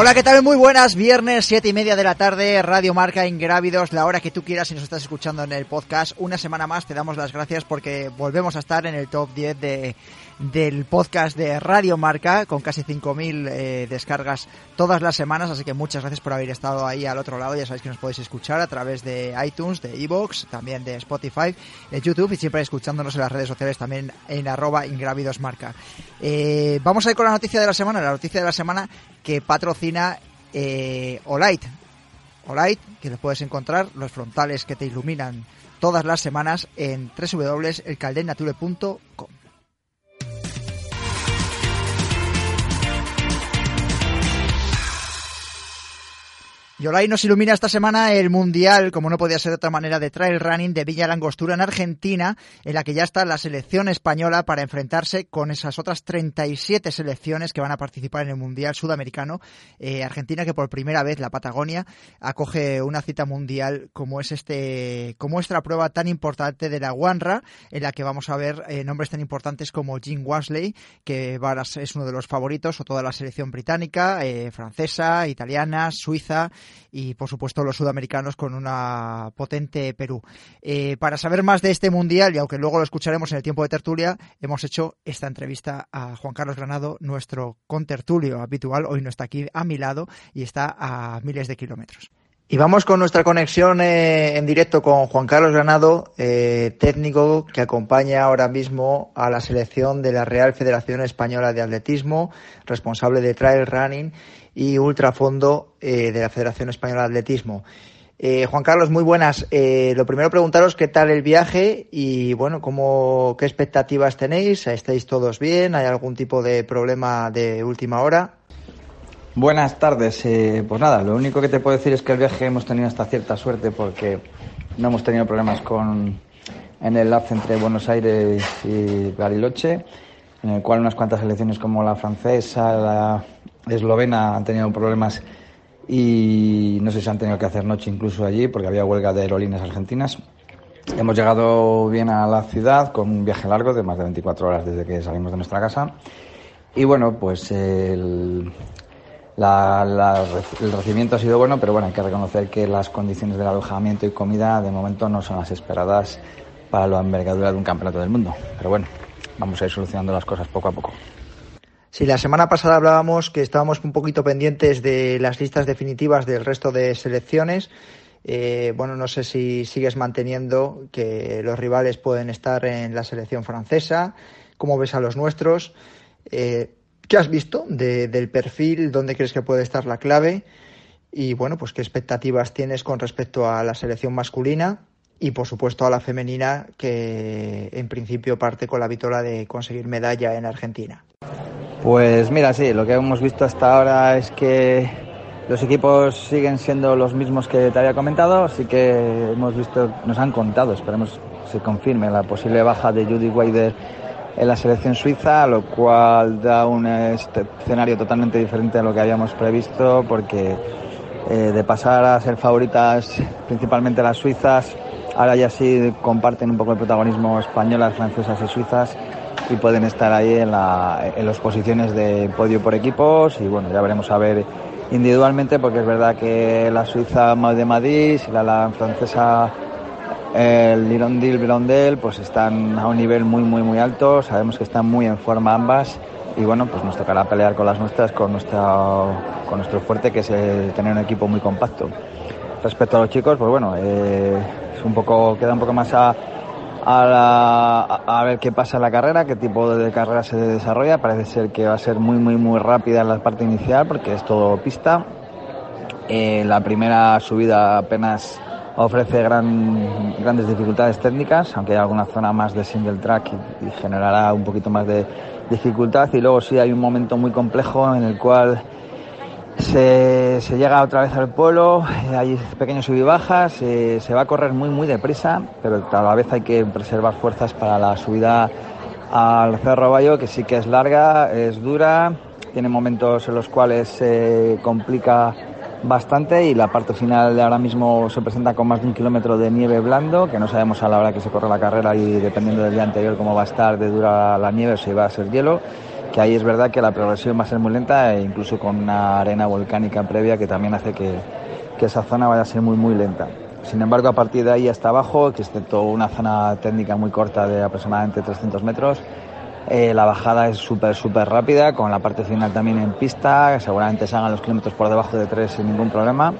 Hola, ¿qué tal? Muy buenas. Viernes, siete y media de la tarde, Radio Marca Ingrávidos, la hora que tú quieras si nos estás escuchando en el podcast. Una semana más te damos las gracias porque volvemos a estar en el top 10 de, del podcast de Radio Marca con casi 5.000 eh, descargas todas las semanas. Así que muchas gracias por haber estado ahí al otro lado. Ya sabéis que nos podéis escuchar a través de iTunes, de Evox, también de Spotify, de YouTube y siempre escuchándonos en las redes sociales también en arroba Marca. Eh, vamos a ir con la noticia de la semana. La noticia de la semana que patrocina eh, Olight. Olight, que lo puedes encontrar, los frontales que te iluminan todas las semanas en www.elcaldenature.com. Yolai nos ilumina esta semana el Mundial, como no podía ser de otra manera, de trail running de Villa Langostura en Argentina, en la que ya está la selección española para enfrentarse con esas otras 37 selecciones que van a participar en el Mundial Sudamericano. Eh, Argentina que por primera vez, la Patagonia, acoge una cita mundial como es este, como esta prueba tan importante de la Wanra, en la que vamos a ver eh, nombres tan importantes como Jim Wasley, que es uno de los favoritos, o toda la selección británica, eh, francesa, italiana, suiza, y por supuesto los sudamericanos con una potente Perú. Eh, para saber más de este mundial, y aunque luego lo escucharemos en el tiempo de tertulia, hemos hecho esta entrevista a Juan Carlos Granado, nuestro contertulio habitual. Hoy no está aquí a mi lado y está a miles de kilómetros. Y vamos con nuestra conexión eh, en directo con Juan Carlos Granado, eh, técnico que acompaña ahora mismo a la selección de la Real Federación Española de Atletismo, responsable de trail running y ultrafondo eh, de la Federación Española de Atletismo. Eh, Juan Carlos, muy buenas. Eh, lo primero preguntaros qué tal el viaje y bueno, cómo, qué expectativas tenéis. ¿Estáis todos bien? ¿Hay algún tipo de problema de última hora? Buenas tardes. pues nada, lo único que te puedo decir es que el viaje hemos tenido hasta cierta suerte porque no hemos tenido problemas con en el lapso entre Buenos Aires y Bariloche, en el cual unas cuantas selecciones como la francesa, la eslovena han tenido problemas y no sé si han tenido que hacer noche incluso allí porque había huelga de aerolíneas argentinas. Hemos llegado bien a la ciudad con un viaje largo de más de 24 horas desde que salimos de nuestra casa. Y bueno, pues el, el recibimiento ha sido bueno, pero bueno, hay que reconocer que las condiciones del alojamiento y comida de momento no son las esperadas para la envergadura de un campeonato del mundo. Pero bueno, vamos a ir solucionando las cosas poco a poco. Sí, la semana pasada hablábamos que estábamos un poquito pendientes de las listas definitivas del resto de selecciones. Eh, bueno, no sé si sigues manteniendo que los rivales pueden estar en la selección francesa. ¿Cómo ves a los nuestros? Eh, ¿Qué has visto del perfil? ¿Dónde crees que puede estar la clave? Y bueno, pues qué expectativas tienes con respecto a la selección masculina y por supuesto a la femenina que en principio parte con la vitola de conseguir medalla en Argentina. Pues mira, sí, lo que hemos visto hasta ahora es que los equipos siguen siendo los mismos que te había comentado, así que hemos visto, nos han contado, esperemos se confirme la posible baja de Judy Weider en la selección suiza, lo cual da un escenario totalmente diferente a lo que habíamos previsto, porque eh, de pasar a ser favoritas principalmente las suizas, ahora ya sí comparten un poco el protagonismo españolas, francesas y suizas y pueden estar ahí en, la, en las posiciones de podio por equipos y bueno, ya veremos a ver individualmente porque es verdad que la Suiza de Madrid y la, francesa El Lirondil, Blondel, pues están a un nivel muy, muy, muy alto. Sabemos que están muy en forma ambas. Y bueno, pues nos tocará pelear con las nuestras, con, nuestra, con nuestro fuerte, que es tener un equipo muy compacto. Respecto a los chicos, pues bueno, eh, es un poco, queda un poco más a, a, ver qué pasa en la carrera, qué tipo de carrera se desarrolla. Parece ser que va a ser muy, muy, muy rápida en la parte inicial porque es todo pista. Eh, la primera subida apenas ofrece gran, grandes dificultades técnicas, aunque hay alguna zona más de single track y, generará un poquito más de dificultad. Y luego sí hay un momento muy complejo en el cual se, llega otra vez al pueblo, eh, hay pequeños sub y bajas, se va a correr muy muy deprisa, pero a la vez hay que preservar fuerzas para la subida al Cerro Bayo, que sí que es larga, es dura, tiene momentos en los cuales se complica bastante y la parte final de ahora mismo se presenta con más de un kilómetro de nieve blando, que no sabemos a la hora que se corre la carrera y dependiendo del día anterior cómo va a estar de dura la nieve o si va a ser hielo, que ahí es verdad que la progresión va a ser muy lenta e incluso con una arena volcánica previa que también hace que, que esa zona vaya a ser muy muy lenta. Sin embargo, a partir de ahí hasta abajo, excepto una zona técnica muy corta de aproximadamente 300 metros, eh, la bajada es súper, súper rápida, con la parte final también en pista, seguramente se hagan los kilómetros por debajo de 3 sin ningún problema.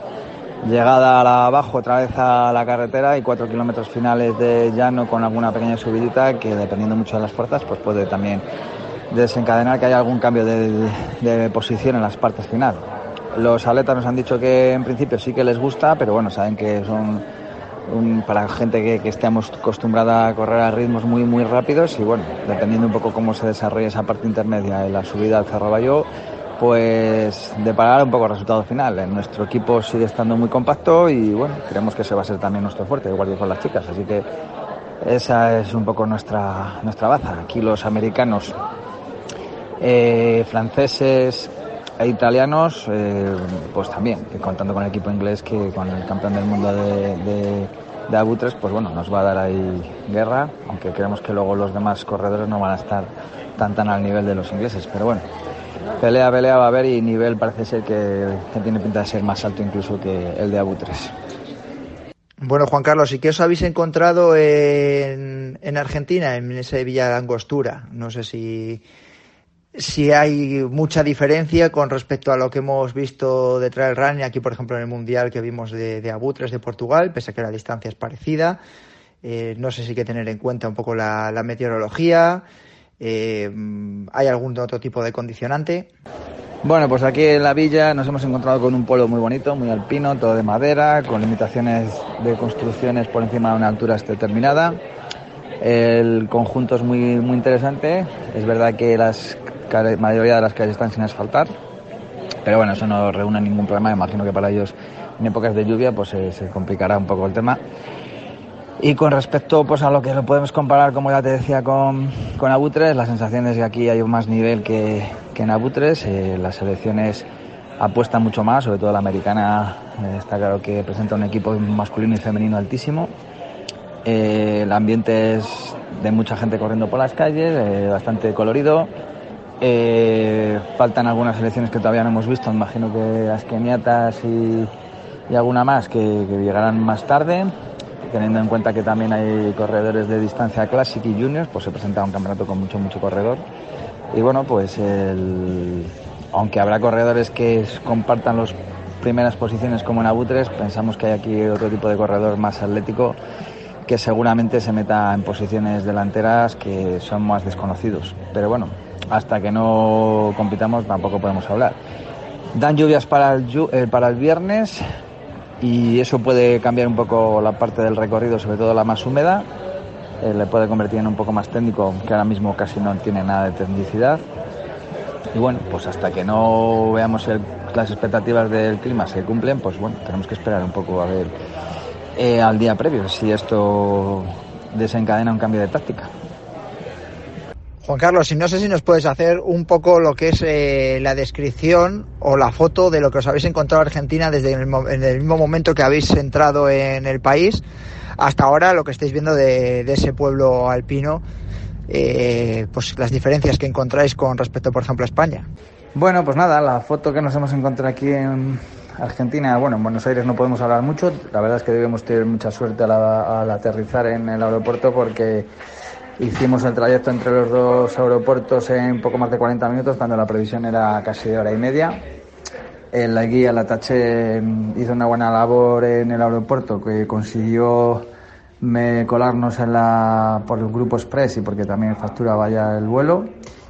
Llegada a la abajo otra vez a la carretera y cuatro kilómetros finales de llano con alguna pequeña subidita que dependiendo mucho de las fuerzas pues puede también desencadenar que haya algún cambio de, de posición en las partes final. Los atletas nos han dicho que en principio sí que les gusta, pero bueno, saben que son para gente que, que, estemos acostumbrada a correr a ritmos muy muy rápidos y bueno, dependiendo un poco cómo se desarrolla esa parte intermedia y la subida al Cerro pues deparar un poco el resultado final. Nuestro equipo sigue estando muy compacto y bueno, creemos que ese va a ser también nuestro fuerte, igual que con las chicas, así que esa es un poco nuestra, nuestra baza. Aquí los americanos, eh, franceses, e italianos, eh, pues también, contando con el equipo inglés que con el campeón del mundo de, de, de Abutres, pues bueno, nos va a dar ahí guerra, aunque creemos que luego los demás corredores no van a estar tan tan al nivel de los ingleses, pero bueno, pelea, pelea va a haber y nivel parece ser que, tiene pinta de ser más alto incluso que el de Abutres. Bueno, Juan Carlos, ¿y qué os habéis encontrado en, en Argentina, en ese Villa de Angostura? No sé si si hay mucha diferencia con respecto a lo que hemos visto de trail running aquí, por ejemplo, en el Mundial que vimos de, Abutres de Portugal, pese a que la distancia es parecida. Eh, no sé si hay que tener en cuenta un poco la, meteorología. Eh, ¿Hay algún otro tipo de condicionante? Bueno, pues aquí en la villa nos hemos encontrado con un pueblo muy bonito, muy alpino, todo de madera, con limitaciones de construcciones por encima de una altura determinada. El conjunto es muy, muy interesante. Es verdad que las la mayoría de las calles están sin asfaltar, pero bueno, eso no reúne ningún problema. Imagino que para ellos en épocas de lluvia pues se complicará un poco el tema. Y con respecto pues, a lo que lo podemos comparar, como ya te decía, con, con Abutres, la sensación es que aquí hay más nivel que, que en Abutres. Eh, las selecciones apuestan mucho más, sobre todo la americana eh, está claro que presenta un equipo masculino y femenino altísimo. Eh, el ambiente es de mucha gente corriendo por las calles, bastante colorido. Eh, faltan algunas elecciones que todavía no hemos visto, imagino que las keniatas y, alguna más que, llegarán más tarde, teniendo en cuenta que también hay corredores de distancia Classic y Juniors, pues se presenta un campeonato con mucho, mucho corredor. Y bueno, pues aunque habrá corredores que compartan las primeras posiciones como en Abutres, pensamos que hay aquí otro tipo de corredor más atlético que seguramente se meta en posiciones delanteras que son más desconocidos. Pero bueno, hasta que no compitamos tampoco podemos hablar. Dan lluvias para el, eh, para el viernes y eso puede cambiar un poco la parte del recorrido, sobre todo la más húmeda. Eh, le puede convertir en un poco más técnico, que ahora mismo casi no tiene nada de tecnicidad. Y bueno, pues hasta que no veamos las expectativas del clima se cumplen, pues bueno, tenemos que esperar un poco a ver eh, al día previo si esto desencadena un cambio de táctica. Juan Carlos, y no sé si nos puedes hacer un poco lo que es eh, la descripción o la foto de lo que os habéis encontrado en Argentina desde el, en el mismo momento que habéis entrado en el país hasta ahora, lo que estáis viendo de, ese pueblo alpino, eh, pues las diferencias que encontráis con respecto, por ejemplo, a España. Bueno, pues nada, la foto que nos hemos encontrado aquí en, Argentina, bueno, en Buenos Aires no podemos hablar mucho. La verdad es que debemos tener mucha suerte al, aterrizar en el aeropuerto porque hicimos el trayecto entre los dos aeropuertos en poco más de 40 minutos cuando la previsión era casi de hora y media. La guía, la Tache, hizo una buena labor en el aeropuerto que consiguió me colarnos en la, por el grupo Express y porque también factura vaya el vuelo.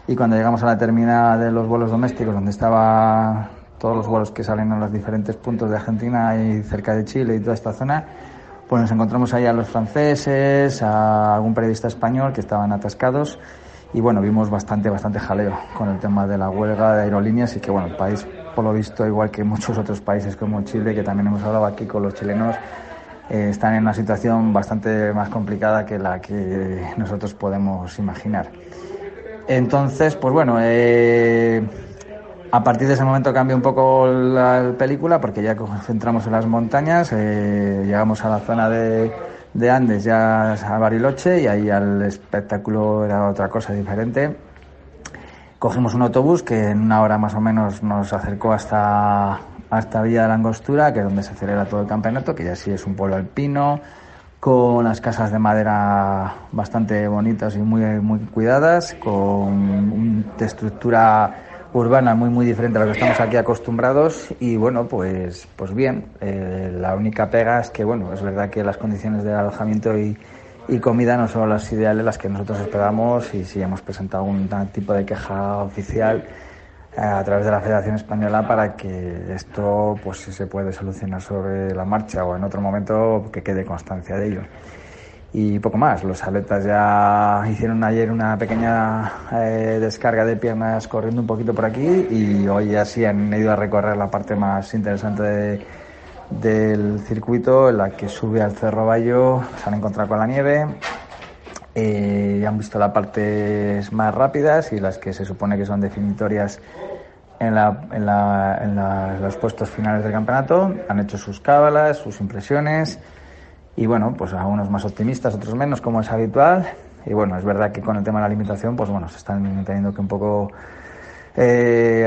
Y cuando llegamos a la terminal de los vuelos domésticos, donde estaban todos los vuelos que salen a los diferentes puntos de Argentina y cerca de Chile y toda esta zona, pues nos encontramos ahí a los franceses, a algún periodista español que estaban atascados y bueno, vimos bastante, bastante jaleo con el tema de la huelga de aerolíneas y que bueno, el país, por lo visto, igual que muchos otros países como Chile, que también hemos hablado aquí con los chilenos, eh, están en una situación bastante más complicada que la que nosotros podemos imaginar. Entonces, pues bueno, eh, a partir de ese momento cambia un poco la película porque ya concentramos en las montañas, eh, llegamos a la zona de, de, Andes, ya a Bariloche, y ahí el espectáculo era otra cosa diferente. Cogimos un autobús que en una hora más o menos nos acercó hasta, hasta Villa de la Angostura, que es donde se celebra todo el campeonato, que ya sí es un pueblo alpino, con las casas de madera bastante bonitas y muy, muy cuidadas, con una estructura urbana muy muy diferente a lo que estamos aquí acostumbrados y bueno pues pues bien eh, la única pega es que bueno es verdad que las condiciones de alojamiento y, y comida no son las ideales las que nosotros esperamos y si hemos presentado algún tipo de queja oficial eh, a través de la Federación Española para que esto, pues si se puede solucionar sobre la marcha o en otro momento, que quede constancia de ello. Y poco más, los atletas ya hicieron ayer una pequeña eh, descarga de piernas corriendo un poquito por aquí y hoy ya sí han ido a recorrer la parte más interesante del circuito, en la que sube al Cerro Bayo, se han encontrado con la nieve, eh, han visto las partes más rápidas y las que se supone que son definitorias en, los puestos finales del campeonato. Han hecho sus cábalas, sus impresiones y bueno, pues algunos más optimistas, otros menos, como es habitual. Y bueno, es verdad que con el tema de la limitación, pues bueno, se están teniendo que un poco eh,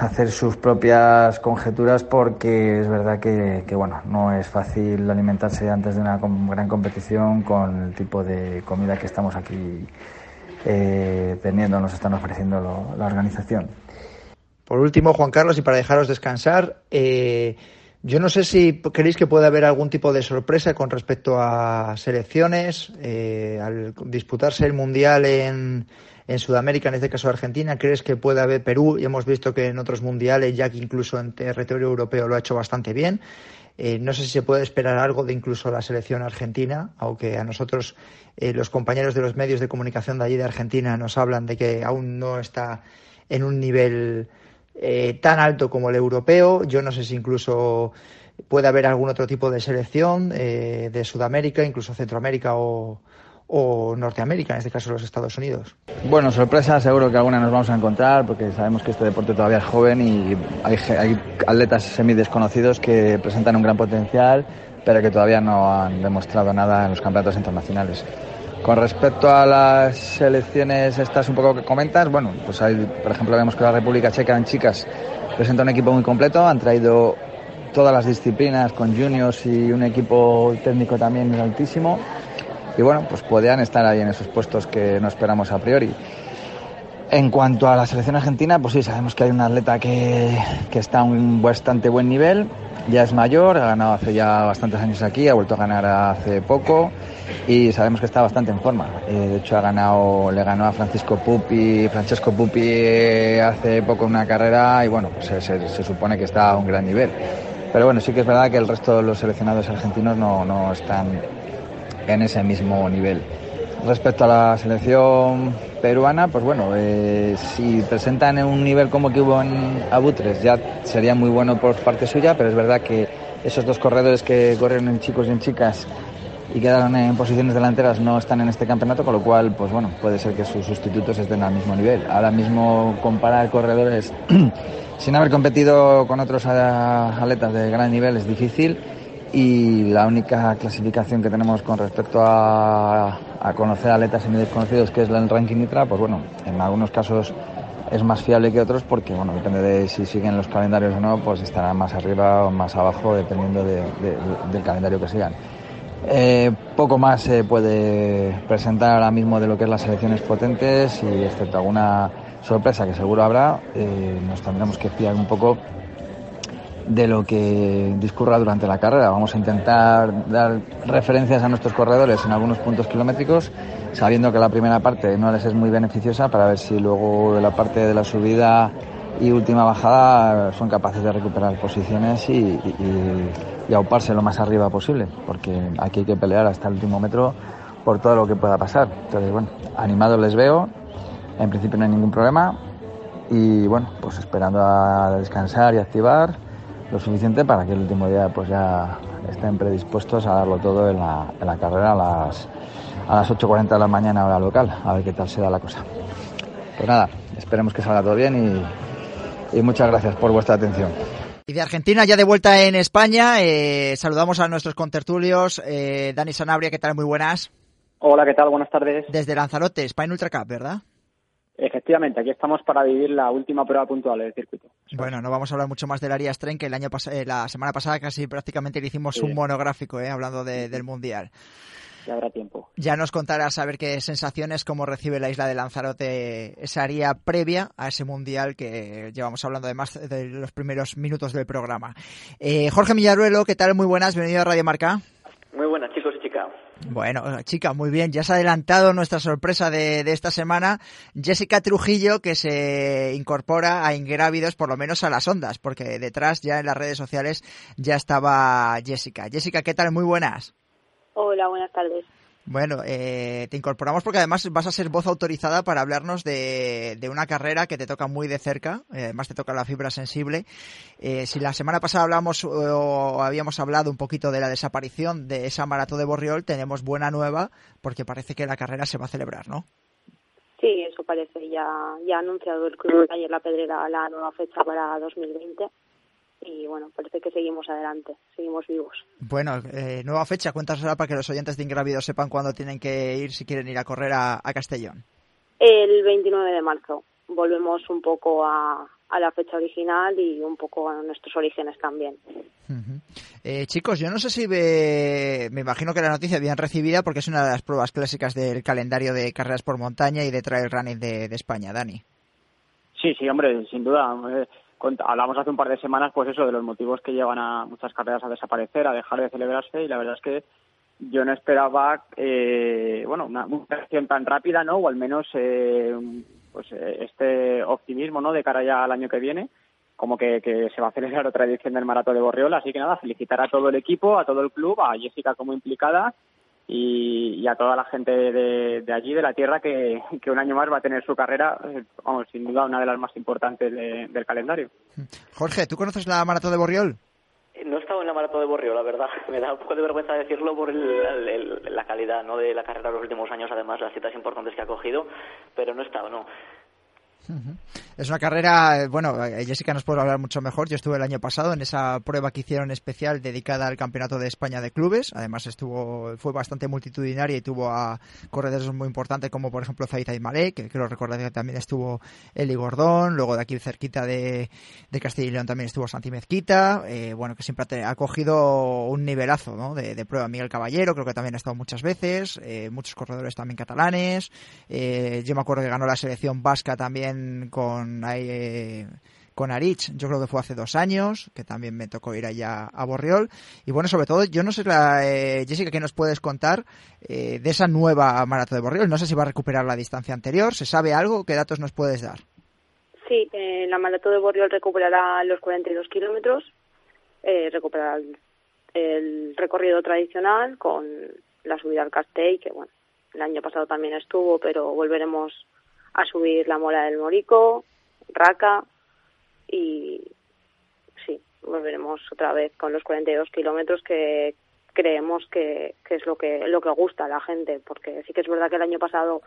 hacer sus propias conjeturas porque es verdad que, bueno, no es fácil alimentarse antes de una gran competición con el tipo de comida que estamos aquí eh, teniendo, nos están ofreciendo la organización. Por último, Juan Carlos, y para dejaros descansar, eh, yo no sé si queréis que pueda haber algún tipo de sorpresa con respecto a selecciones, al disputarse el Mundial en en Sudamérica, en este caso Argentina, ¿crees que puede haber Perú? Y hemos visto que en otros mundiales, ya que incluso en territorio europeo lo ha hecho bastante bien. Eh, no sé si se puede esperar algo de incluso la selección argentina, aunque a nosotros eh, los compañeros de los medios de comunicación de allí de Argentina nos hablan de que aún no está en un nivel eh, tan alto como el europeo. Yo no sé si incluso puede haber algún otro tipo de selección de Sudamérica, incluso Centroamérica o, o Norteamérica, en este caso los Estados Unidos? Bueno, sorpresa seguro que alguna nos vamos a encontrar porque sabemos que este deporte todavía es joven y hay, hay atletas semidesconocidos que presentan un gran potencial pero que todavía no han demostrado nada en los campeonatos internacionales. Con respecto a las selecciones estas un poco que comentas, bueno, pues hay, por ejemplo, vemos que la República Checa en chicas presenta un equipo muy completo, han traído todas las disciplinas con juniors y un equipo técnico también altísimo y bueno, pues podían estar ahí en esos puestos que no esperamos a priori. En cuanto a la selección argentina, pues sí, sabemos que hay un atleta que, que está a un bastante buen nivel, ya es mayor, ha ganado hace ya bastantes años aquí, ha vuelto a ganar hace poco y sabemos que está bastante en forma. Eh, de hecho, ha ganado, le ganó a Francisco Pupi, Francesco Pupi hace poco una carrera y bueno, pues se, supone que está a un gran nivel. Pero bueno, sí que es verdad que el resto de los seleccionados argentinos no, no están en ese mismo nivel. Respecto a la selección peruana, pues bueno, eh, si presentan un nivel como que hubo en Abutres, ya sería muy bueno por parte suya, pero es verdad que esos dos corredores que corrieron en chicos y en chicas y quedaron en posiciones delanteras no están en este campeonato, con lo cual, pues bueno, puede ser que sus sustitutos estén al mismo nivel. Ahora mismo comparar corredores sin haber competido con otros atletas de gran nivel es difícil y la única clasificación que tenemos con respecto a, a conocer atletas semi desconocidos, que es el ranking ITRA, pues bueno, en algunos casos es más fiable que otros porque, bueno, depende de si siguen los calendarios o no, pues estarán más arriba o más abajo dependiendo del calendario que sigan. Eh, poco más se puede presentar ahora mismo de lo que es las selecciones potentes y excepto alguna sorpresa que seguro habrá, eh, nos tendremos que fiar un poco de lo que discurra durante la carrera. Vamos a intentar dar referencias a nuestros corredores en algunos puntos kilométricos, sabiendo que la primera parte no les es muy beneficiosa para ver si luego la parte de la subida y última bajada son capaces de recuperar posiciones y, y, y auparse lo más arriba posible, porque aquí hay que pelear hasta el último metro por todo lo que pueda pasar. Entonces, bueno, animados les veo, en principio no hay ningún problema y bueno, pues esperando a descansar y activar lo suficiente para que el último día pues ya estén predispuestos a darlo todo en la, en la carrera a las, a las 8.40 de la mañana hora local, a ver qué tal se da la cosa. Pues nada, esperemos que salga todo bien y, y muchas gracias por vuestra atención. Y de Argentina, ya de vuelta en España, eh, saludamos a nuestros contertulios. Eh, Dani Sanabria, ¿qué tal? Muy buenas. Hola, ¿qué tal? Buenas tardes. Desde Lanzarote, Spain Ultra Cup, ¿verdad? Efectivamente, aquí estamos para vivir la última prueba puntual del circuito. Bueno, no vamos a hablar mucho más del Arias Tren, que el año eh, la semana pasada casi prácticamente le hicimos sí. un monográfico, eh, hablando de, del Mundial. Ya habrá tiempo. Ya nos contarás a ver qué sensaciones, cómo recibe la isla de Lanzarote esa área previa a ese mundial que llevamos hablando además de los primeros minutos del programa. Eh, Jorge Millaruelo, ¿qué tal? Muy buenas, bienvenido a Radio Marca. Muy buenas, chicos y chicas. Bueno, chica, muy bien. Ya se ha adelantado nuestra sorpresa de, de, esta semana. Jessica Trujillo, que se incorpora a Ingrávidos, por lo menos a las ondas, porque detrás ya en las redes sociales ya estaba Jessica. Jessica, ¿qué tal? Muy buenas. Hola, buenas tardes. Bueno, eh, te incorporamos porque además vas a ser voz autorizada para hablarnos de, de una carrera que te toca muy de cerca, eh, además te toca la fibra sensible. Eh, si la semana pasada hablamos o habíamos hablado un poquito de la desaparición de esa maratón de Borriol, tenemos buena nueva porque parece que la carrera se va a celebrar, ¿no? Sí, eso parece. Ya, ya ha anunciado el club ayer la Pedrera la nueva fecha para 2020 y bueno, parece que seguimos adelante, seguimos vivos. Bueno, eh, nueva fecha, cuéntanosla para que los oyentes de Ingrávidos sepan cuándo tienen que ir si quieren ir a correr a, a, Castellón. El 29 de marzo. Volvemos un poco a, a, la fecha original y un poco a nuestros orígenes también. Uh -huh. eh, chicos, yo no sé si ve... me imagino que la noticia bien recibida porque es una de las pruebas clásicas del calendario de carreras por montaña y de trail running de, de España, Dani. Sí, sí, hombre, sin duda. Eh hablamos hace un par de semanas, pues eso, de los motivos que llevan a muchas carreras a desaparecer, a dejar de celebrarse, y la verdad es que yo no esperaba, eh, bueno, una, reacción tan rápida, ¿no? O al menos, eh, pues este optimismo, ¿no? De cara ya al año que viene, como que, que se va a celebrar otra edición del Maratón de Borriola, así que nada, felicitar a todo el equipo, a todo el club, a Jessica como implicada, y, y, a toda la gente de, de, allí, de la tierra, que, que, un año más va a tener su carrera, vamos, sin duda una de las más importantes de, del calendario. Jorge, ¿tú conoces la maratón de Borriol? No he estado en la maratón de Borriol, la verdad. Me da un poco de vergüenza decirlo por el, el, el, la calidad ¿no? de la carrera de los últimos años, además las citas importantes que ha cogido, pero no he estado, no. Es una carrera, bueno, Jessica nos puede hablar mucho mejor. Yo estuve el año pasado en esa prueba que hicieron especial dedicada al Campeonato de España de Clubes. Además estuvo, fue bastante multitudinaria y tuvo a corredores muy importantes como por ejemplo Zaid Malek, que, lo recordaré que también estuvo Eli Gordón. Luego de aquí cerquita de, de Castilla y León también estuvo Santi Mezquita. Eh, bueno, que siempre ha cogido un nivelazo ¿no? de, de, prueba. Miguel Caballero creo que también ha estado muchas veces. Eh, muchos corredores también catalanes. Eh, yo me acuerdo que ganó la selección vasca también con eh, con Arich, yo creo que fue hace dos años, que también me tocó ir allá a Borriol. Y bueno, sobre todo, yo no sé, la, eh, Jessica, ¿qué nos puedes contar eh, de esa nueva maratón de Borriol? No sé si va a recuperar la distancia anterior, ¿se sabe algo? ¿Qué datos nos puedes dar? Sí, eh, la maratón de Borriol recuperará los 42 kilómetros, recuperará el, el, recorrido tradicional con la subida al Castell, que bueno, el año pasado también estuvo, pero volveremos a subir la mola del Morico, Raca y sí, volveremos otra vez con los 42 kilómetros que creemos que, que es lo que lo que gusta a la gente, porque sí que es verdad que el año pasado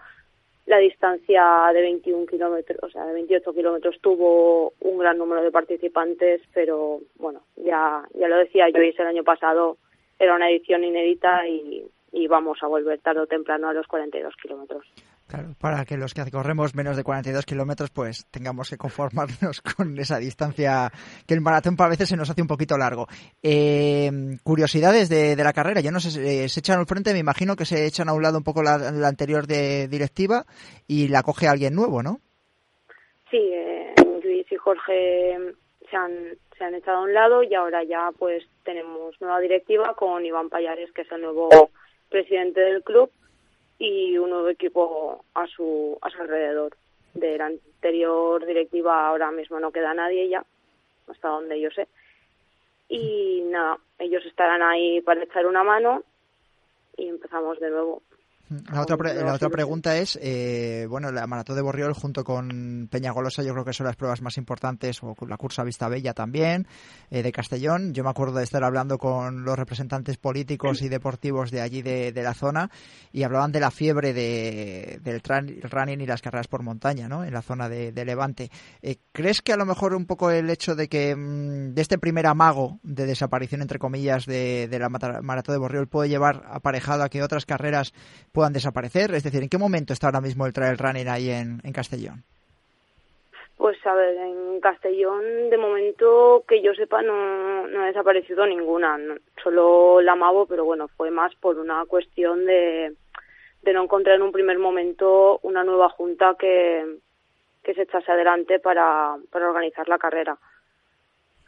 la distancia de 21 kilómetros, o sea, de 28 kilómetros tuvo un gran número de participantes, pero bueno, ya, ya lo decía yo, el año pasado era una edición inédita y, y vamos a volver tarde o temprano a los 42 kilómetros. Claro, para que los que corremos menos de 42 kilómetros, pues tengamos que conformarnos con esa distancia que el maratón a veces se nos hace un poquito largo. Eh, curiosidades de, la carrera, yo no sé, eh, se echan al frente, me imagino que se echan a un lado un poco la, anterior de directiva y la coge alguien nuevo, ¿no? Sí, eh, Luis y Jorge se han, se han echado a un lado y ahora ya pues tenemos nueva directiva con Iván Payares, que es el nuevo presidente del club y un nuevo equipo a su, a su alrededor. De la anterior directiva ahora mismo no queda nadie ya, hasta donde yo sé. Y nada, ellos estarán ahí para echar una mano y empezamos de nuevo. La otra, la otra pregunta es, eh, bueno, la maratón de Borriol junto con Peñagolosa yo creo que son las pruebas más importantes, o la cursa Vista Bella también, eh, de Castellón. Yo me acuerdo de estar hablando con los representantes políticos y deportivos de allí de, la zona y hablaban de la fiebre de, del running y las carreras por montaña, ¿no? En la zona de, Levante. Eh, ¿Crees que a lo mejor un poco el hecho de que mm, de este primer amago de desaparición, entre comillas, de, de la maratón de Borriol puede llevar aparejado a que otras carreras puedan desaparecer? Es decir, ¿en qué momento está ahora mismo el trail running ahí en, Castellón? Pues a ver, en Castellón de momento que yo sepa no, no ha desaparecido ninguna, solo la Mavo, pero bueno, fue más por una cuestión de, de no encontrar en un primer momento una nueva junta que, que se echase adelante para, para organizar la carrera.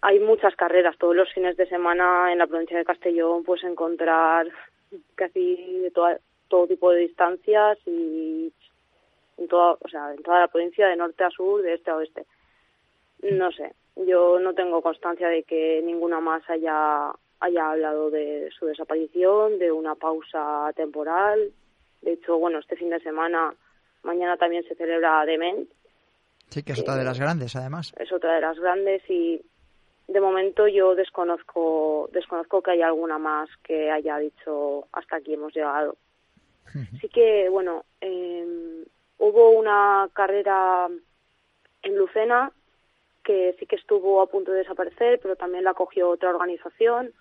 Hay muchas carreras, todos los fines de semana en la provincia de Castellón puedes encontrar casi de toda, todo tipo de distancias y en toda, o sea, en toda la provincia de norte a sur, de este a oeste. No sé, yo no tengo constancia de que ninguna más haya haya hablado de su desaparición, de una pausa temporal. De hecho, bueno, este fin de semana, mañana también se celebra Dement. Sí, que es otra de las grandes, además. Es otra de las grandes y de momento yo desconozco desconozco que haya alguna más que haya dicho hasta aquí hemos llegado. Sí que, bueno, em, hubo una carrera en Lucena que sí que estuvo a punto de desaparecer, pero también la cogió otra organización,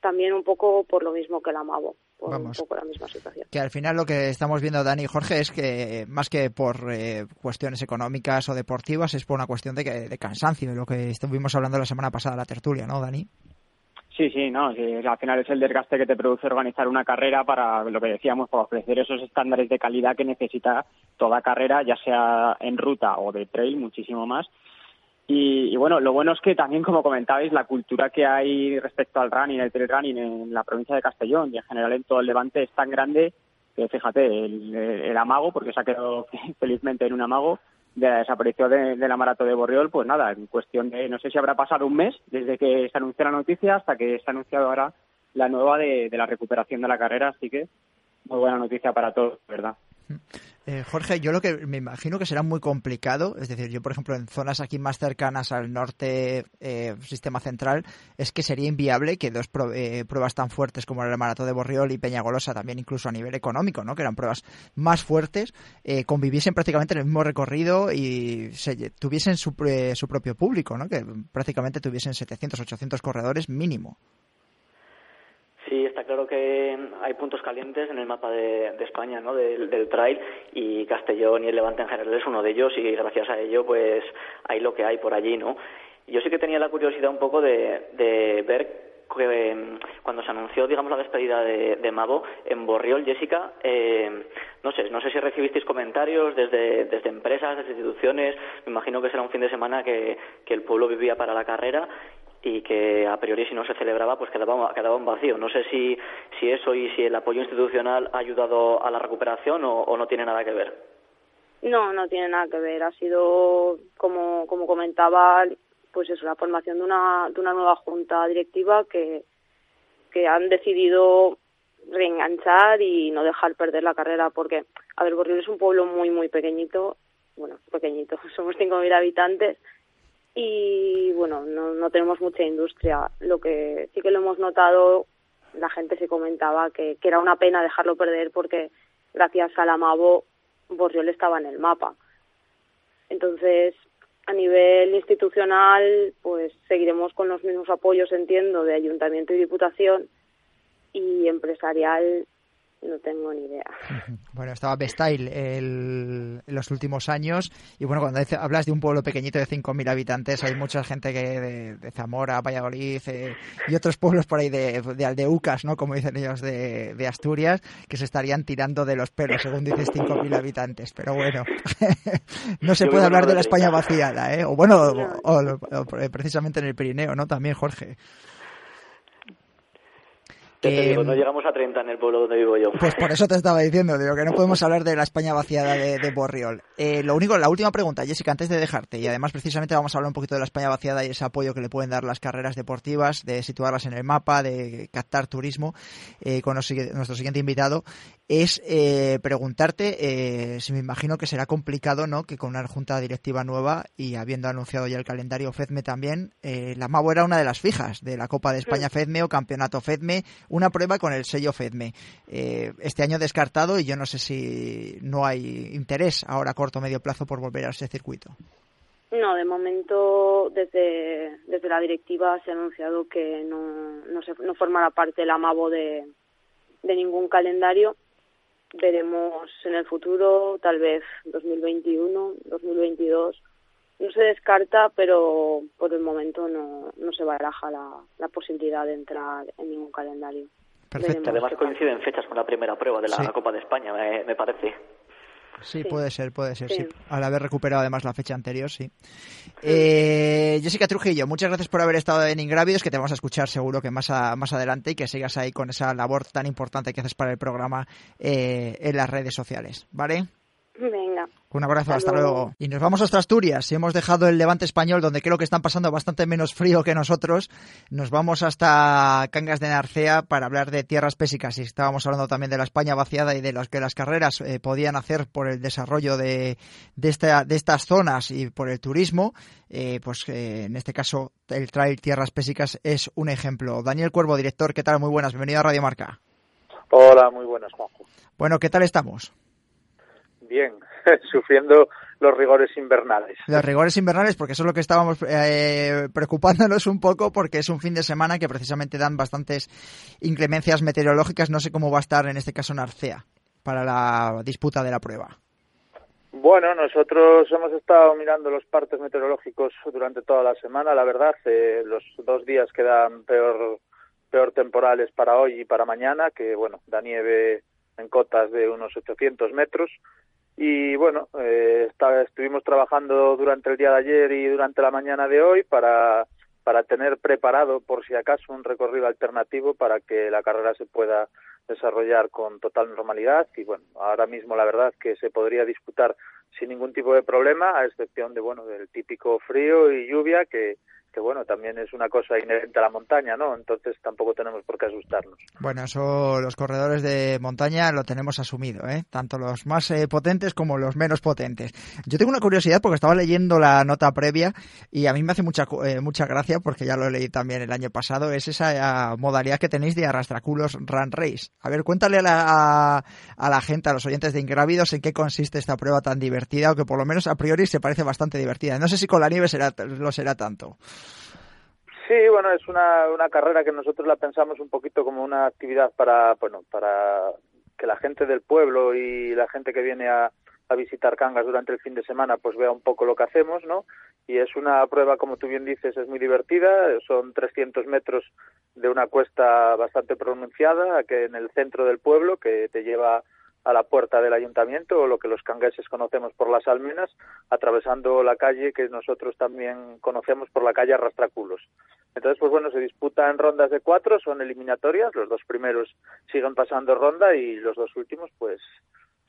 también un poco por lo mismo que la MAVO. Por un poco la misma situación. Que al final lo que estamos viendo, Dani y Jorge, es que más que por eh, cuestiones económicas o deportivas, es por una cuestión de, de cansancio, lo que estuvimos hablando la semana pasada, la tertulia, ¿no, Dani? Sí, sí, no, al final es el desgaste que te produce organizar una carrera para lo que decíamos, para ofrecer esos estándares de calidad que necesita toda carrera, ya sea en ruta o de trail, muchísimo más. Y, bueno, lo bueno es que también, como comentabais, la cultura que hay respecto al running, el trail running en la provincia de Castellón y en general en todo el Levante es tan grande que, fíjate, el amago, porque se ha quedado felizmente en un amago, de la desaparición de, la maratón de Borriol, pues nada, en cuestión de, no sé si habrá pasado un mes desde que se anunció la noticia hasta que se ha anunciado ahora la nueva de, de la recuperación de la carrera, así que muy buena noticia para todos, ¿verdad? Eh, Jorge, yo lo que me imagino que será muy complicado, es decir, yo por ejemplo en zonas aquí más cercanas al norte eh, sistema central, es que sería inviable que dos eh, pruebas tan fuertes como el maratón de Borriol y Peñagolosa, también incluso a nivel económico, ¿no? que eran pruebas más fuertes, conviviesen prácticamente en el mismo recorrido y tuviesen su, su propio público, ¿no? que prácticamente tuviesen 700, 800 corredores mínimo. Sí, está claro que hay puntos calientes en el mapa de, España, ¿no? Del, trail y Castellón y el Levante en general es uno de ellos y gracias a ello pues hay lo que hay por allí, ¿no? Yo sí que tenía la curiosidad un poco de, ver que em, cuando se anunció, digamos, la despedida de, de Mavo en Borriol, Jessica, eh, no sé, no sé si recibisteis comentarios desde, desde empresas, desde instituciones, me imagino que será un fin de semana que, que el pueblo vivía para la carrera y que a priori si no se celebraba pues quedaba, quedaba un vacío. No sé si, si eso y si el apoyo institucional ha ayudado a la recuperación o, no tiene nada que ver. No, no tiene nada que ver. Ha sido, como, como comentaba, pues eso, la formación de una, de una nueva junta directiva que, que han decidido reenganchar y no dejar perder la carrera porque, a ver, Borriol es un pueblo muy, muy pequeñito, bueno, pequeñito, somos 5.000 habitantes y bueno, no, no tenemos mucha industria. Lo que sí que lo hemos notado, la gente se comentaba que, que era una pena dejarlo perder porque gracias al Amabo Borriol estaba en el mapa. Entonces, a nivel institucional, pues seguiremos con los mismos apoyos, entiendo, de ayuntamiento y diputación y empresarial, no tengo ni idea. Bueno, estaba Bestail en los últimos años y bueno, cuando hablas de un pueblo pequeñito de 5.000 habitantes, hay mucha gente que de, Zamora, Valladolid eh, y otros pueblos por ahí de, de, Aldeucas, ¿no? Como dicen ellos, de, Asturias, que se estarían tirando de los pelos, según dices 5.000 habitantes. Pero bueno, no se puede hablar de la España vaciada, ¿eh? O bueno, precisamente en el Pirineo, ¿no? También, Jorge no llegamos a 30 en el pueblo donde vivo yo. Pues por eso te estaba diciendo, digo que no podemos hablar de la España vaciada de, Borriol. Eh, lo único, la última pregunta, Jessica, antes de dejarte, y además precisamente vamos a hablar un poquito de la España vaciada y ese apoyo que le pueden dar las carreras deportivas, de situarlas en el mapa, de captar turismo, eh, con nuestro siguiente invitado, es eh, preguntarte si me imagino que será complicado, ¿no? Que con una junta directiva nueva y habiendo anunciado ya el calendario FEDME también, la MAVO era una de las fijas de la Copa de España FEDME o Campeonato FEDME una prueba con el sello FEDME. Eh, este año descartado y yo no sé si no hay interés ahora a corto o medio plazo por volver a ese circuito. No, de momento desde, desde la directiva se ha anunciado que no, no, se, no formará parte el AMABO de, de ningún calendario. Veremos en el futuro, tal vez 2021, 2022 no se descarta, pero por el momento no, no se baraja la, la posibilidad de entrar en ningún calendario. Perfecto. Además coinciden fechas con la primera prueba de la Copa de España, me, parece. Sí, puede ser, puede ser, sí. Al haber recuperado además la fecha anterior, sí. Eh, Jessica Trujillo, muchas gracias por haber estado en Ingrávidos, que te vamos a escuchar seguro que más, más adelante y que sigas ahí con esa labor tan importante que haces para el programa eh, en las redes sociales, ¿vale? Venga. Un abrazo, hasta, luego. Y nos vamos hasta Asturias. Si hemos dejado el levante español, donde creo que están pasando bastante menos frío que nosotros, nos vamos hasta Cangas de Narcea para hablar de tierras pésicas. Y estábamos hablando también de la España vaciada y de lo que las carreras eh, podían hacer por el desarrollo de, de, estas zonas y por el turismo. Eh, pues eh, en este caso, el Trail Tierras Pésicas es un ejemplo. Daniel Cuervo, director, ¿qué tal? Muy buenas. Bienvenido a Radio Marca. Hola, muy buenas, Juanjo. Bueno, ¿qué tal estamos? Bien, sufriendo los rigores invernales. Los rigores invernales, porque eso es lo que estábamos eh, preocupándonos un poco, porque es un fin de semana que precisamente dan bastantes inclemencias meteorológicas. No sé cómo va a estar en este caso Narcea para la disputa de la prueba. Bueno, nosotros hemos estado mirando los partes meteorológicos durante toda la semana. La verdad, eh, los dos días quedan peor, peor temporales para hoy y para mañana, que bueno, da nieve en cotas de unos 800 metros y bueno, eh, estuvimos trabajando durante el día de ayer y durante la mañana de hoy para, para tener preparado, por si acaso, un recorrido alternativo para que la carrera se pueda desarrollar con total normalidad. Y bueno, ahora mismo la verdad que se podría disputar sin ningún tipo de problema, a excepción de bueno del típico frío y lluvia que, que bueno, también es una cosa inherente a la montaña, ¿no? Entonces tampoco tenemos por qué asustarnos. Bueno, eso los corredores de montaña lo tenemos asumido, ¿eh? Tanto los más eh, potentes como los menos potentes. Yo tengo una curiosidad porque estaba leyendo la nota previa y a mí me hace mucha eh, mucha gracia porque ya lo leí también el año pasado, es esa modalidad que tenéis de arrastraculos run race. A ver, cuéntale a la, a, la gente, a los oyentes de Ingrávidos en qué consiste esta prueba tan divertida o que por lo menos a priori se parece bastante divertida. No sé si con la nieve será, lo será tanto. Sí, bueno, es una, una carrera que nosotros la pensamos un poquito como una actividad para, bueno, para que la gente del pueblo y la gente que viene a, a visitar Cangas durante el fin de semana pues vea un poco lo que hacemos, ¿no? Y es una prueba, como tú bien dices, es muy divertida, son 300 metros de una cuesta bastante pronunciada, que en el centro del pueblo, que te lleva a la puerta del ayuntamiento o lo que los cangueses conocemos por las almenas, atravesando la calle que nosotros también conocemos por la calle Arrastraculos. Entonces, pues bueno, se disputa en rondas de cuatro, son eliminatorias, los dos primeros siguen pasando ronda y los dos últimos pues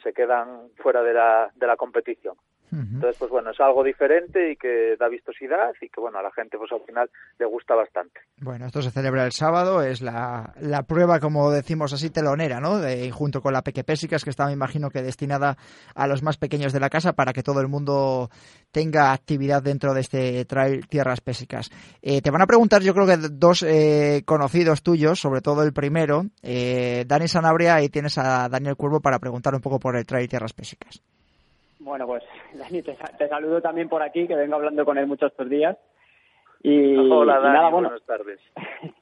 se quedan fuera de la, de la competición. Entonces, pues bueno, es algo diferente y que da vistosidad y que, bueno, a la gente pues al final le gusta bastante. Bueno, esto se celebra el sábado, es la, la prueba, como decimos así, telonera, ¿no? De, junto con la Pequepésicas, que está, me imagino que destinada a los más pequeños de la casa para que todo el mundo tenga actividad dentro de este trail Tierras Pésicas. Eh, te van a preguntar, yo creo que dos eh, conocidos tuyos, sobre todo el primero, eh, Dani Sanabria, y tienes a Daniel Curvo para preguntar un poco por el trail Tierras Pésicas. Bueno, pues Dani, te, saludo también por aquí, que vengo hablando con él muchos estos días. Y, Hola, Dani, buenas tardes.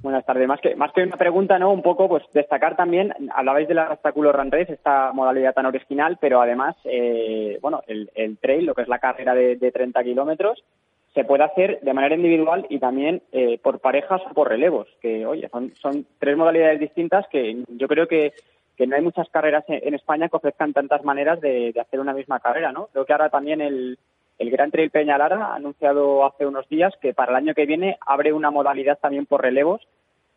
Buenas tardes. Más que, más que una pregunta, ¿no? Un poco, pues destacar también, hablabais de la Rastaculo Run Race, esta modalidad tan original, pero además, eh, bueno, el, el, trail, lo que es la carrera de, de 30 kilómetros, se puede hacer de manera individual y también eh, por parejas o por relevos, que, oye, son, son tres modalidades distintas que yo creo que, que no hay muchas carreras en, España que ofrezcan tantas maneras de, hacer una misma carrera, ¿no? Creo que ahora también el, el Gran Trail Peñalara ha anunciado hace unos días que para el año que viene abre una modalidad también por relevos,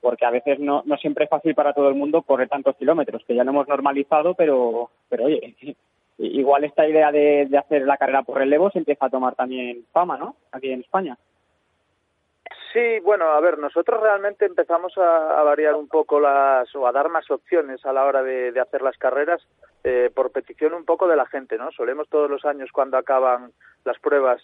porque a veces no, no siempre es fácil para todo el mundo correr tantos kilómetros, que ya lo hemos normalizado, pero, pero oye, igual esta idea de, de hacer la carrera por relevos empieza a tomar también fama, ¿no? Aquí en España. Sí, bueno, a ver, nosotros realmente empezamos a, variar un poco las o a dar más opciones a la hora de, de hacer las carreras eh, por petición un poco de la gente, ¿no? Solemos todos los años cuando acaban las pruebas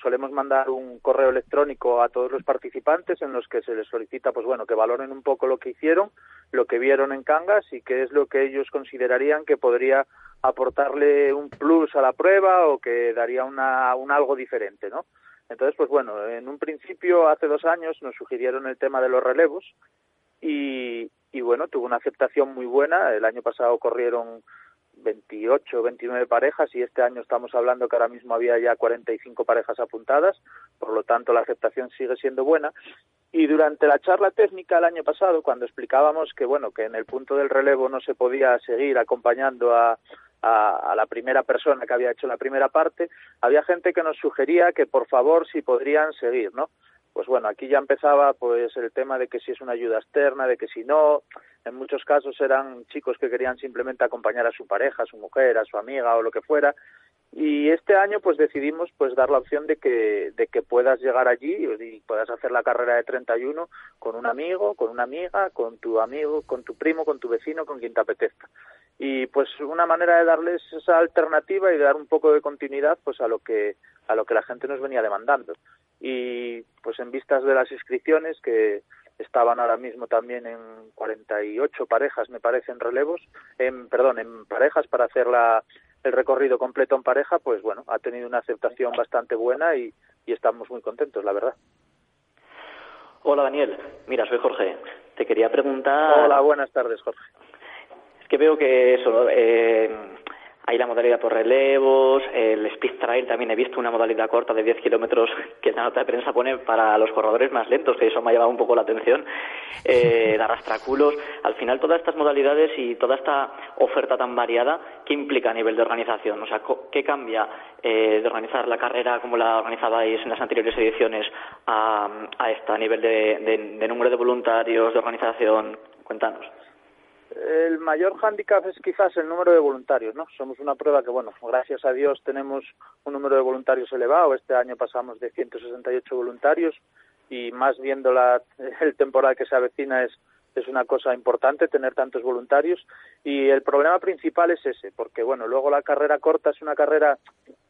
solemos mandar un correo electrónico a todos los participantes en los que se les solicita, pues bueno, que valoren un poco lo que hicieron, lo que vieron en Cangas y qué es lo que ellos considerarían que podría aportarle un plus a la prueba o que daría una, un algo diferente, ¿no? Entonces, pues bueno, en un principio, hace dos años, nos sugirieron el tema de los relevos y, y bueno, tuvo una aceptación muy buena. El año pasado corrieron 28, 29 parejas y este año estamos hablando que ahora mismo había ya 45 parejas apuntadas, por lo tanto la aceptación sigue siendo buena. Y durante la charla técnica el año pasado, cuando explicábamos que bueno que en el punto del relevo no se podía seguir acompañando a, a, a, la primera persona que había hecho la primera parte, había gente que nos sugería que por favor si podrían seguir, ¿no? pues bueno, aquí ya empezaba pues el tema de que si es una ayuda externa, de que si no, en muchos casos eran chicos que querían simplemente acompañar a su pareja, a su mujer, a su amiga o lo que fuera. Y este año pues decidimos pues dar la opción de que de que puedas llegar allí y puedas hacer la carrera de 31 con un amigo, con una amiga, con tu amigo, con tu primo, con tu vecino, con quien te apetezca. Y pues una manera de darles esa alternativa y de dar un poco de continuidad pues a lo que a lo que la gente nos venía demandando y pues en vistas de las inscripciones que estaban ahora mismo también en 48 parejas me parece en relevos en perdón en parejas para hacer la, el recorrido completo en pareja pues bueno ha tenido una aceptación bastante buena y, y estamos muy contentos la verdad. Hola Daniel, mira soy Jorge. Te quería preguntar Hola buenas tardes Jorge. Es que veo que eso eh, hay la modalidad por relevos, el speed trail también he visto una modalidad corta de 10 kilómetros que la nota de prensa pone para los corredores más lentos, que eso me ha llamado un poco la atención, eh, de arrastraculos. Al final todas estas modalidades y toda esta oferta tan variada, ¿qué implica a nivel de organización? O sea, ¿qué cambia eh, de organizar la carrera como la organizabais en las anteriores ediciones a, a esta a nivel de, de, de número de voluntarios, de organización? Cuéntanos. El mayor hándicap es quizás el número de voluntarios, ¿no? Somos una prueba que, bueno, gracias a Dios tenemos un número de voluntarios elevado. Este año pasamos de 168 voluntarios y más viendo la, el temporal que se avecina es, es una cosa importante tener tantos voluntarios. Y el problema principal es ese, porque, bueno, luego la carrera corta es una carrera,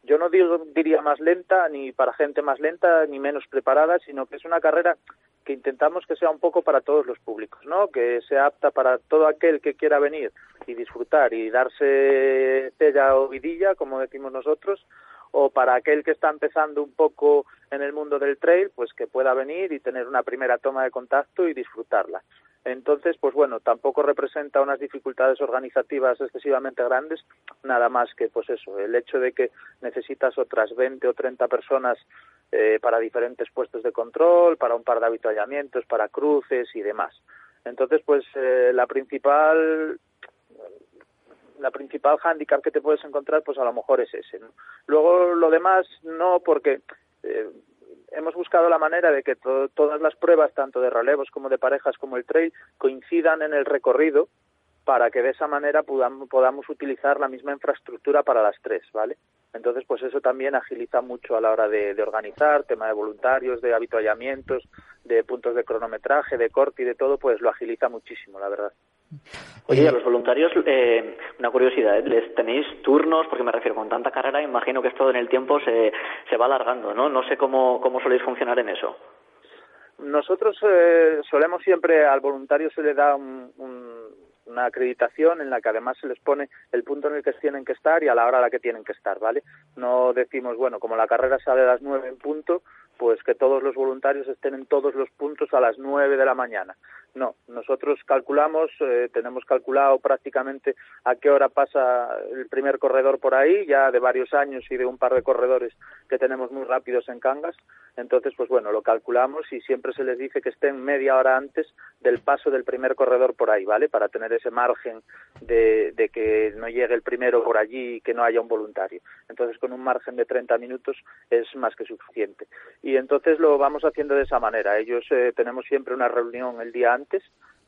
yo no digo, diría más lenta, ni para gente más lenta, ni menos preparada, sino que es una carrera que intentamos que sea un poco para todos los públicos, ¿no? Que sea apta para todo aquel que quiera venir y disfrutar y darse tella o vidilla, como decimos nosotros, o para aquel que está empezando un poco en el mundo del trail, pues que pueda venir y tener una primera toma de contacto y disfrutarla. Entonces, pues bueno, tampoco representa unas dificultades organizativas excesivamente grandes, nada más que, pues eso, el hecho de que necesitas otras 20 o 30 personas eh, para diferentes puestos de control, para un par de habituallamientos, para cruces y demás. Entonces, pues eh, la principal la principal hándicap que te puedes encontrar, pues a lo mejor es ese. Luego lo demás no, porque eh, hemos buscado la manera de que to todas las pruebas, tanto de relevos como de parejas como el trail, coincidan en el recorrido para que de esa manera podamos, podamos utilizar la misma infraestructura para las tres, ¿vale? Entonces, pues eso también agiliza mucho a la hora de, de organizar, tema de voluntarios, de habituallamientos, de puntos de cronometraje, de corte y de todo, pues lo agiliza muchísimo, la verdad. Oye, a los voluntarios, eh, una curiosidad, ¿eh? ¿les tenéis turnos? Porque me refiero, con tanta carrera, imagino que esto en el tiempo se, se va alargando, ¿no? No sé cómo, cómo soléis funcionar en eso. Nosotros eh, solemos siempre, al voluntario se le da un, un, una acreditación en la que además se les pone el punto en el que tienen que estar y a la hora a la que tienen que estar, ¿vale? No decimos, bueno, como la carrera sale a las nueve en punto, pues que todos los voluntarios estén en todos los puntos a las nueve de la mañana. No, nosotros calculamos, eh, tenemos calculado prácticamente a qué hora pasa el primer corredor por ahí, ya de varios años y de un par de corredores que tenemos muy rápidos en Cangas. Entonces, pues bueno, lo calculamos y siempre se les dice que estén media hora antes del paso del primer corredor por ahí, ¿vale? Para tener ese margen de, de que no llegue el primero por allí y que no haya un voluntario. Entonces, con un margen de 30 minutos es más que suficiente. Entonces lo vamos haciendo de esa manera. Ellos eh, tenemos siempre una reunión el día antes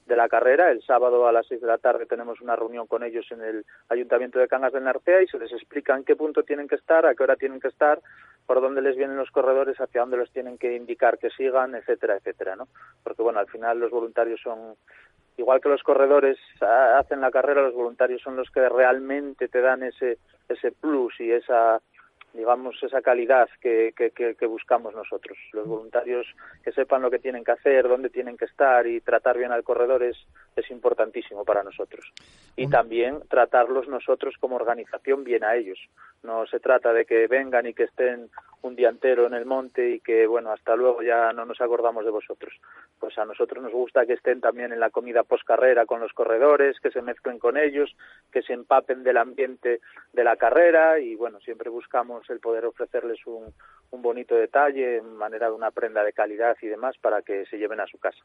de la carrera. El sábado a las seis de la tarde tenemos una reunión con ellos en el Ayuntamiento de Cangas del Narcea y se les explica en qué punto tienen que estar, a qué hora tienen que estar, por dónde les vienen los corredores, hacia dónde los tienen que indicar que sigan, etcétera, etcétera, ¿no? Porque bueno, al final los voluntarios son igual que los corredores hacen la carrera, los voluntarios son los que realmente te dan ese ese plus y esa digamos, esa calidad que, que, que, buscamos nosotros. Los voluntarios que sepan lo que tienen que hacer, dónde tienen que estar y tratar bien al corredor es, es importantísimo para nosotros. Y también tratarlos nosotros como organización bien a ellos. No se trata de que vengan y que estén un día entero en el monte y que, bueno, hasta luego ya no nos acordamos de vosotros. Pues a nosotros nos gusta que estén también en la comida post carrera con los corredores, que se mezclen con ellos, que se empapen del ambiente de la carrera y, bueno, siempre buscamos el poder ofrecerles un, un bonito detalle en manera de una prenda de calidad y demás para que se lleven a su casa.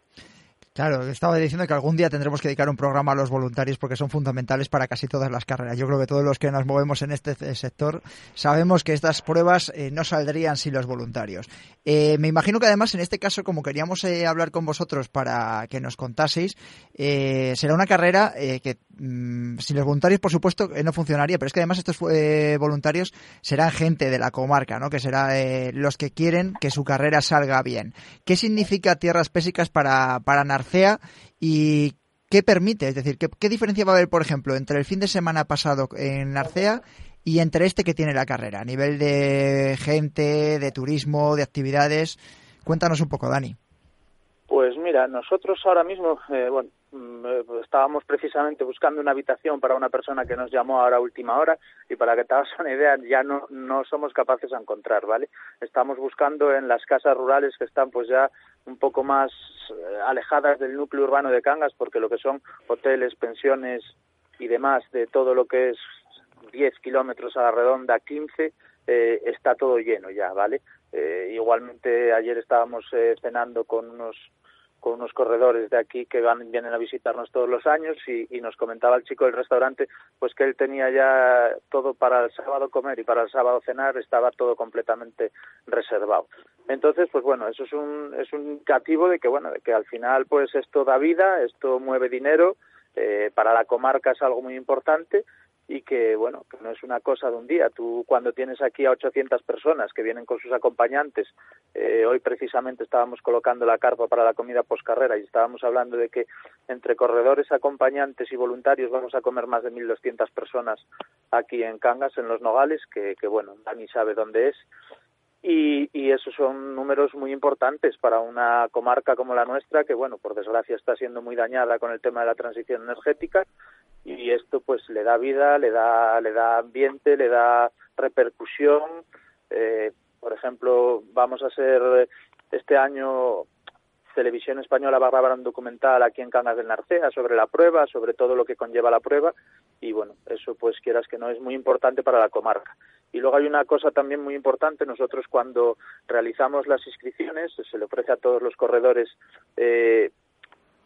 Claro, estaba diciendo que algún día tendremos que dedicar un programa a los voluntarios porque son fundamentales para casi todas las carreras. Yo creo que todos los que nos movemos en este sector sabemos que estas pruebas eh, no saldrían sin los voluntarios. Eh, me imagino que además en este caso, como queríamos eh, hablar con vosotros para que nos contaseis, será una carrera que mm, sin los voluntarios, por supuesto, no funcionaría, pero es que además estos voluntarios serán gente de la comarca, ¿no? que serán los que quieren que su carrera salga bien. ¿Qué significa tierras pésicas para, para y qué permite, es decir, ¿qué, diferencia va a haber, por ejemplo, entre el fin de semana pasado en Narcea y entre este que tiene la carrera, a nivel de gente, de turismo, de actividades? Cuéntanos un poco, Dani. Pues mira, nosotros ahora mismo, eh, bueno, mm, eh, estábamos precisamente buscando una habitación para una persona que nos llamó ahora última hora y para que te hagas una idea ya no, no somos capaces de encontrar, ¿vale? Estamos buscando en las casas rurales que están pues ya un poco más eh, alejadas del núcleo urbano de Cangas porque lo que son hoteles, pensiones y demás de todo lo que es 10 kilómetros a la redonda, 15, eh, está todo lleno ya, ¿vale? Eh, igualmente ayer estábamos eh, cenando con unos con unos corredores de aquí que van, vienen a visitarnos todos los años y, y, nos comentaba el chico del restaurante pues que él tenía ya todo para el sábado comer y para el sábado cenar estaba todo completamente reservado. Entonces pues bueno eso es un es un indicativo de que bueno de que al final pues esto da vida esto mueve dinero eh, para la comarca es algo muy importante y que, bueno, que no es una cosa de un día. Tú cuando tienes aquí a 800 personas que vienen con sus acompañantes, eh, hoy precisamente estábamos colocando la carpa para la comida poscarrera y estábamos hablando de que entre corredores, acompañantes y voluntarios vamos a comer más de 1.200 personas aquí en Cangas, en Los Nogales, que, bueno, Dani sabe dónde es. Y, y, esos son números muy importantes para una comarca como la nuestra, que bueno, por desgracia está siendo muy dañada con el tema de la transición energética y esto pues le da vida, le da, le da ambiente, le da repercusión. Eh, por ejemplo, vamos a hacer este año Televisión Española va a grabar un documental aquí en Cangas del Narcea sobre la prueba, sobre todo lo que conlleva la prueba y bueno, eso pues quieras que no es muy importante para la comarca. Y luego hay una cosa también muy importante, nosotros cuando realizamos las inscripciones, se le ofrece a todos los corredores eh,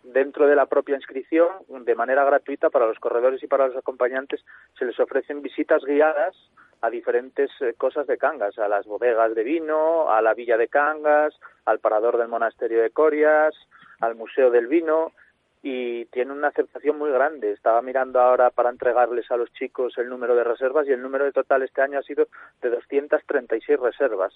dentro de la propia inscripción, de manera gratuita para los corredores y para los acompañantes, se les ofrecen visitas guiadas a diferentes eh, cosas de Cangas, a las bodegas de vino, a la villa de Cangas, al parador del monasterio de Corias, al museo del vino y tiene una aceptación muy grande. Estaba mirando ahora para entregarles a los chicos el número de reservas y el número de total este año ha sido de 236 reservas.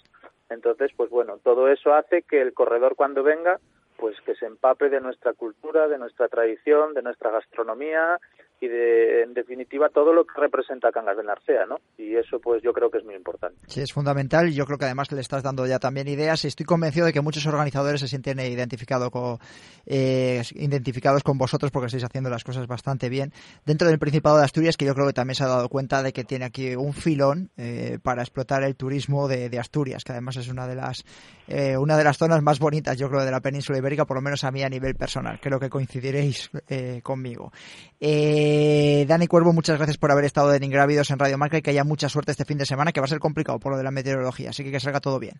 Entonces, pues bueno, todo eso hace que el corredor cuando venga pues que se empape de nuestra cultura, de nuestra tradición, de nuestra gastronomía y de, en definitiva todo lo que representa Cangas de Narcea, ¿no? Y eso pues yo creo que es muy importante. Sí, es fundamental. Yo creo que además le estás dando ya también ideas y estoy convencido de que muchos organizadores se sienten identificado con, eh, identificados con vosotros porque estáis haciendo las cosas bastante bien. Dentro del Principado de Asturias, que yo creo que también se ha dado cuenta de que tiene aquí un filón eh, para explotar el turismo de, de, Asturias, que además es una de las eh, una de las zonas más bonitas, yo creo, de la península ibérica, por lo menos a mí a nivel personal. Creo que coincidiréis eh, conmigo. Eh, Dani Cuervo, muchas gracias por haber estado en Ingrávidos en Radio Marca y que haya mucha suerte este fin de semana, que va a ser complicado por lo de la meteorología, así que que salga todo bien.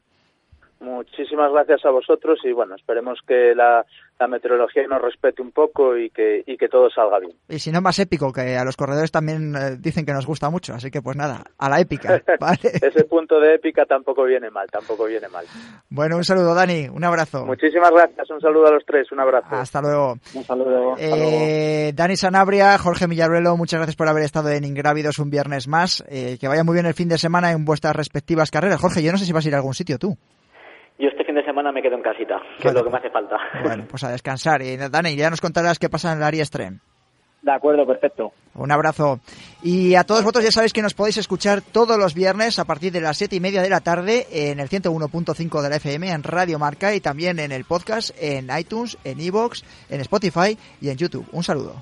Muchísimas gracias a vosotros y bueno, esperemos que la, la meteorología nos respete un poco y que, y que todo salga bien. Y si no, más épico, que a los corredores también eh, dicen que nos gusta mucho, así que pues nada, a la épica. ¿vale? Ese punto de épica tampoco viene mal, tampoco viene mal. Bueno, un saludo, Dani, un abrazo. Muchísimas gracias, un saludo a los tres, un abrazo. Hasta luego. Un saludo. Eh, luego. Dani Sanabria, Jorge Millaruelo, muchas gracias por haber estado en Ingrávidos un viernes más. Eh, que vaya muy bien el fin de semana en vuestras respectivas carreras. Jorge, yo no sé si vas a ir a algún sitio tú. Yo este fin de semana me quedo en casita, que bueno, es lo que me hace falta. Bueno, pues a descansar. Y Dani, ya nos contarás qué pasa en el área. De acuerdo, perfecto. Un abrazo. Y a todos vosotros ya sabéis que nos podéis escuchar todos los viernes a partir de las siete y media de la tarde en el 101.5 de la FM, en Radio Marca y también en el podcast, en iTunes, en Evox, en Spotify y en YouTube. Un saludo.